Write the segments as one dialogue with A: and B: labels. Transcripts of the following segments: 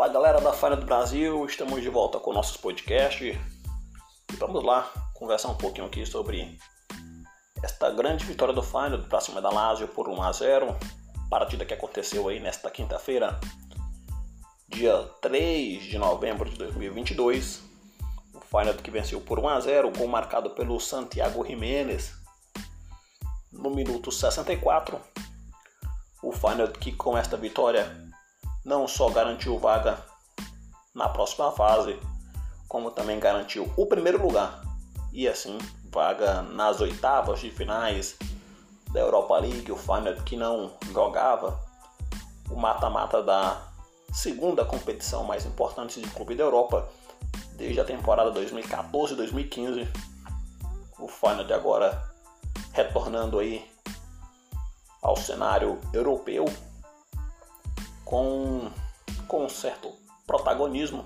A: Fala galera da Faina do Brasil, estamos de volta com nossos podcasts e vamos lá conversar um pouquinho aqui sobre esta grande vitória do Feyenoord para cima da Lazio por 1 a 0, partida que aconteceu aí nesta quinta-feira, dia 3 de novembro de 2022. O Feyenoord que venceu por 1 a 0, gol marcado pelo Santiago Jiménez no minuto 64. O Feyenoord que com esta vitória não só garantiu vaga na próxima fase, como também garantiu o primeiro lugar e assim vaga nas oitavas de finais da Europa League, o Final que não jogava o mata-mata da segunda competição mais importante de clube da Europa desde a temporada 2014-2015. O de agora retornando aí ao cenário europeu com, com um certo protagonismo.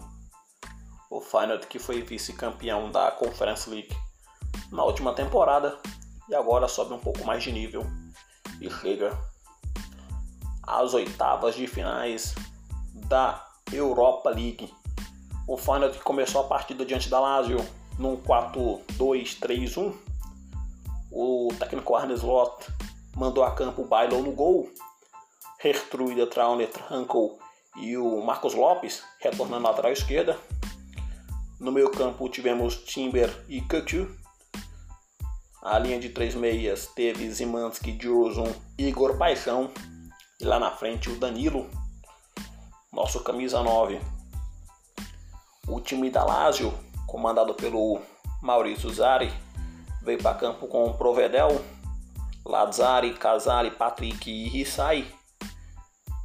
A: O Feyenoord que foi vice-campeão da Conference League na última temporada e agora sobe um pouco mais de nível e chega às oitavas de finais da Europa League. O Feyenoord que começou a partida diante da Lazio num 4-2-3-1. O técnico Arne Slot mandou a campo o Bailon no gol Gertruida Trauner Trankel e o Marcos Lopes retornando na lateral esquerda. No meio campo tivemos Timber e Couture. A linha de três meias teve Zimanski, e Igor Paixão. E lá na frente o Danilo, nosso camisa 9. O time da Lazio, comandado pelo Maurício Zari, veio para campo com Provedel, Lazzari, Casali, Patrick e Rissai.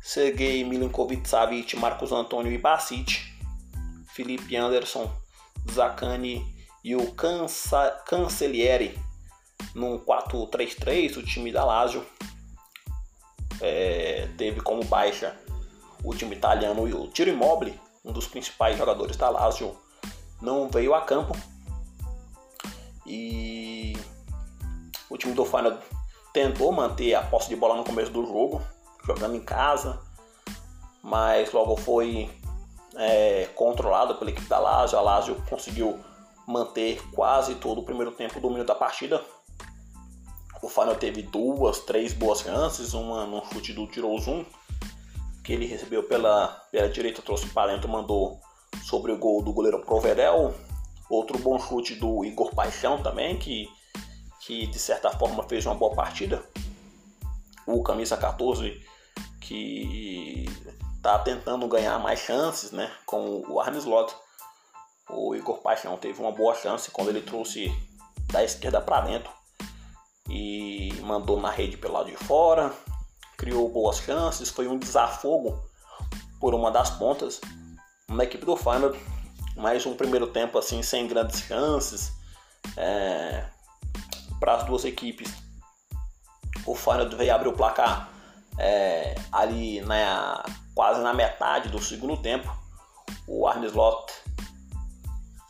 A: Sergei Milinkovic-Savic, Marcos Antônio e Bacic, Felipe Anderson, Zacani e o Cancellieri num 4-3-3, o time da Lazio. É, teve como baixa o time italiano e o Tiro Immobile, um dos principais jogadores da Lazio, não veio a campo. E o time do Feyenoord tentou manter a posse de bola no começo do jogo, jogando em casa, mas logo foi é, controlado pela equipe da Lazio. A Lazio conseguiu manter quase todo o primeiro tempo o domínio da partida. O Final teve duas, três boas chances, uma no chute do Tirozum, que ele recebeu pela, pela direita, trouxe o Palento, mandou sobre o gol do goleiro Provedel. Outro bom chute do Igor Paixão também, que, que de certa forma fez uma boa partida. O camisa 14 que está tentando ganhar mais chances né, com o Slot. O Igor Paixão teve uma boa chance quando ele trouxe da esquerda para dentro e mandou na rede pelo lado de fora, criou boas chances, foi um desafogo por uma das pontas na equipe do Final, mais um primeiro tempo assim sem grandes chances é, para as duas equipes. O Final veio abrir o placar é, ali na, quase na metade do segundo tempo, o Arne Slot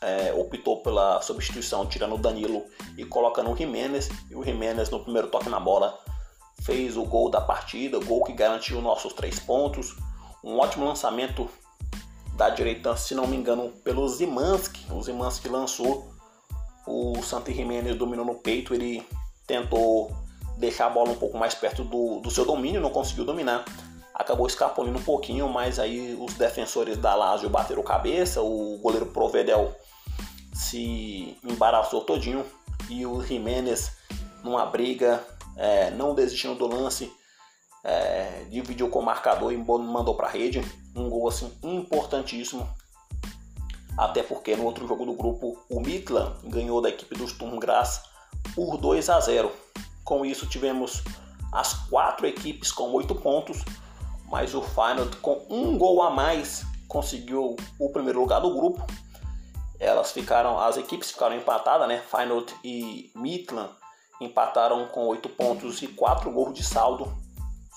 A: é, optou pela substituição, tirando o Danilo e colocando o Jimenez. E o Jimenez, no primeiro toque na bola, fez o gol da partida, o gol que garantiu nossos três pontos. Um ótimo lançamento da direita, se não me engano, pelo Zimanski. O Zimanski lançou, o Santi Jimenez dominou no peito, ele tentou deixar a bola um pouco mais perto do, do seu domínio, não conseguiu dominar. Acabou escapando um pouquinho, mas aí os defensores da Lazio bateram cabeça, o goleiro Provedel se embaraçou todinho e o Jimenez numa briga, é, não desistindo do lance, é, dividiu com o marcador e mandou para a rede. Um gol assim importantíssimo. Até porque no outro jogo do grupo o Midland ganhou da equipe do Sturm Graz por 2 a 0. Com isso, tivemos as quatro equipes com oito pontos, mas o Feyenoord com um gol a mais conseguiu o primeiro lugar do grupo. Elas ficaram, as equipes ficaram empatadas, né? Feyenoord e Midland empataram com oito pontos e quatro gols de saldo.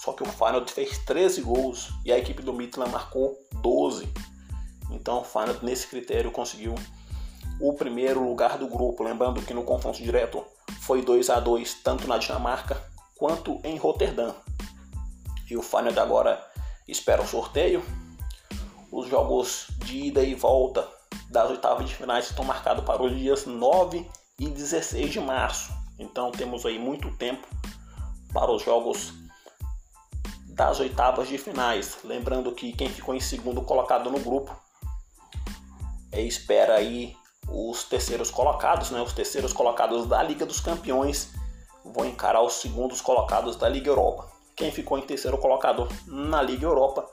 A: Só que o Feyenoord fez 13 gols e a equipe do Midland marcou 12. Então o Feyenoord nesse critério conseguiu o primeiro lugar do grupo. Lembrando que no confronto direto foi 2 a 2 tanto na Dinamarca quanto em Roterdã. E o Feyenoord agora espera o sorteio. Os jogos de ida e volta das oitavas de finais estão marcados para os dias 9 e 16 de março. Então temos aí muito tempo para os jogos das oitavas de finais. Lembrando que quem ficou em segundo colocado no grupo é, espera aí os terceiros colocados, né? Os terceiros colocados da Liga dos Campeões vão encarar os segundos colocados da Liga Europa. Quem ficou em terceiro colocado na Liga Europa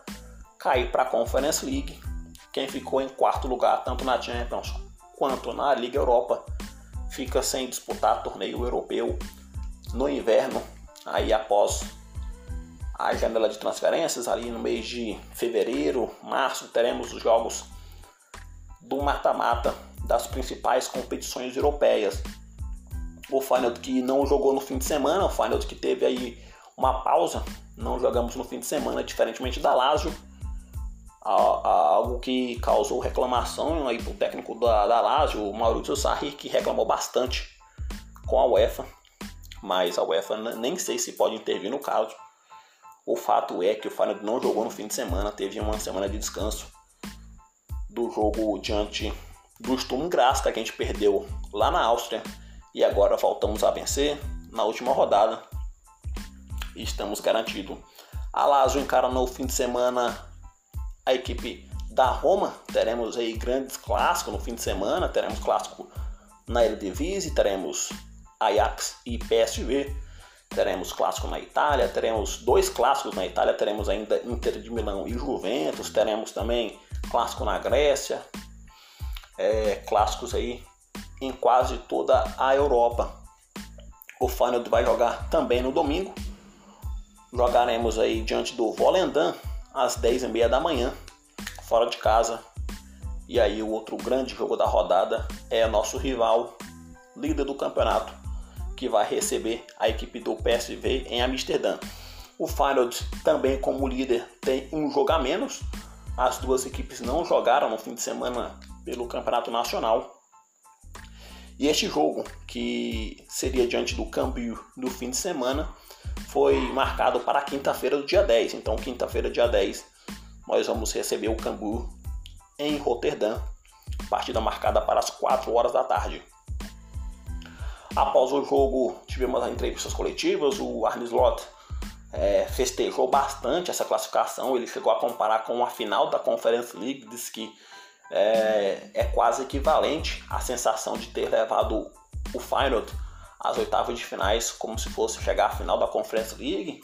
A: cai para a Conference League. Quem ficou em quarto lugar, tanto na Champions quanto na Liga Europa, fica sem disputar torneio europeu no inverno, aí após a janela de transferências, ali no mês de fevereiro, março, teremos os jogos do mata-mata das principais competições europeias. O Feyenoord que não jogou no fim de semana, o Feyenoord que teve aí uma pausa, não jogamos no fim de semana, diferentemente da Lazio, algo que causou reclamação aí pro técnico da, da Lazio, o Maurício Sarri, que reclamou bastante com a UEFA, mas a UEFA nem sei se pode intervir no caso. O fato é que o Feyenoord não jogou no fim de semana, teve uma semana de descanso do jogo diante do Sturm Graz, que a gente perdeu lá na Áustria e agora voltamos a vencer na última rodada e estamos garantidos. A Lazio encara no fim de semana a equipe da Roma. Teremos aí grandes clássicos no fim de semana. Teremos clássico na Eredivisie, teremos Ajax e PSV. Teremos clássico na Itália, teremos dois clássicos na Itália, teremos ainda Inter de Milão e Juventus, teremos também clássico na Grécia, é, clássicos aí em quase toda a Europa. O Feyenoord vai jogar também no domingo. Jogaremos aí diante do Volendam às 10h30 da manhã, fora de casa. E aí o outro grande jogo da rodada é nosso rival, líder do campeonato, que vai receber a equipe do PSV em Amsterdã. O Feyenoord também como líder tem um jogo a menos. As duas equipes não jogaram no fim de semana pelo Campeonato Nacional. E este jogo, que seria diante do Cambio no fim de semana, foi marcado para quinta-feira do dia 10. Então, quinta-feira, dia 10, nós vamos receber o Cambu em Roterdã, partida marcada para as 4 horas da tarde. Após o jogo, tivemos as entrevistas coletivas, o Arne Slot é, festejou bastante essa classificação, ele chegou a comparar com a final da Conference League, disse que é, é quase equivalente à sensação de ter levado o Feyenoord às oitavas de finais como se fosse chegar à final da Conference League.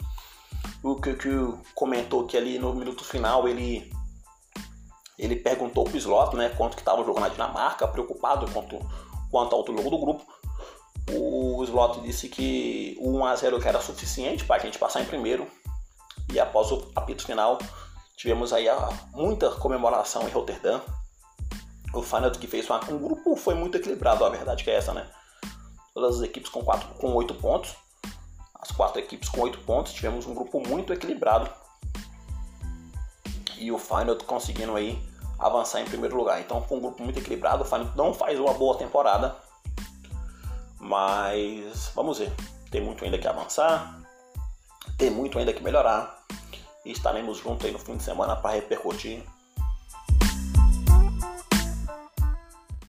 A: O Kuku comentou que ali no minuto final ele ele perguntou pro Slot, né, quanto que estava o jogo na Dinamarca, preocupado quanto, quanto ao outro jogo do grupo. O Slot disse que o 1x0 era suficiente para a gente passar em primeiro. E após o apito final, tivemos aí muita comemoração em Rotterdam o Feyenoord que fez um grupo foi muito equilibrado, a verdade que é essa, né? Todas as equipes com, quatro, com 8 pontos. As quatro equipes com 8 pontos. Tivemos um grupo muito equilibrado. E o Feyenoord conseguindo aí avançar em primeiro lugar. Então foi um grupo muito equilibrado. O Feyenoord não faz uma boa temporada. Mas vamos ver. Tem muito ainda que avançar. Tem muito ainda que melhorar. E estaremos juntos aí no fim de semana para repercutir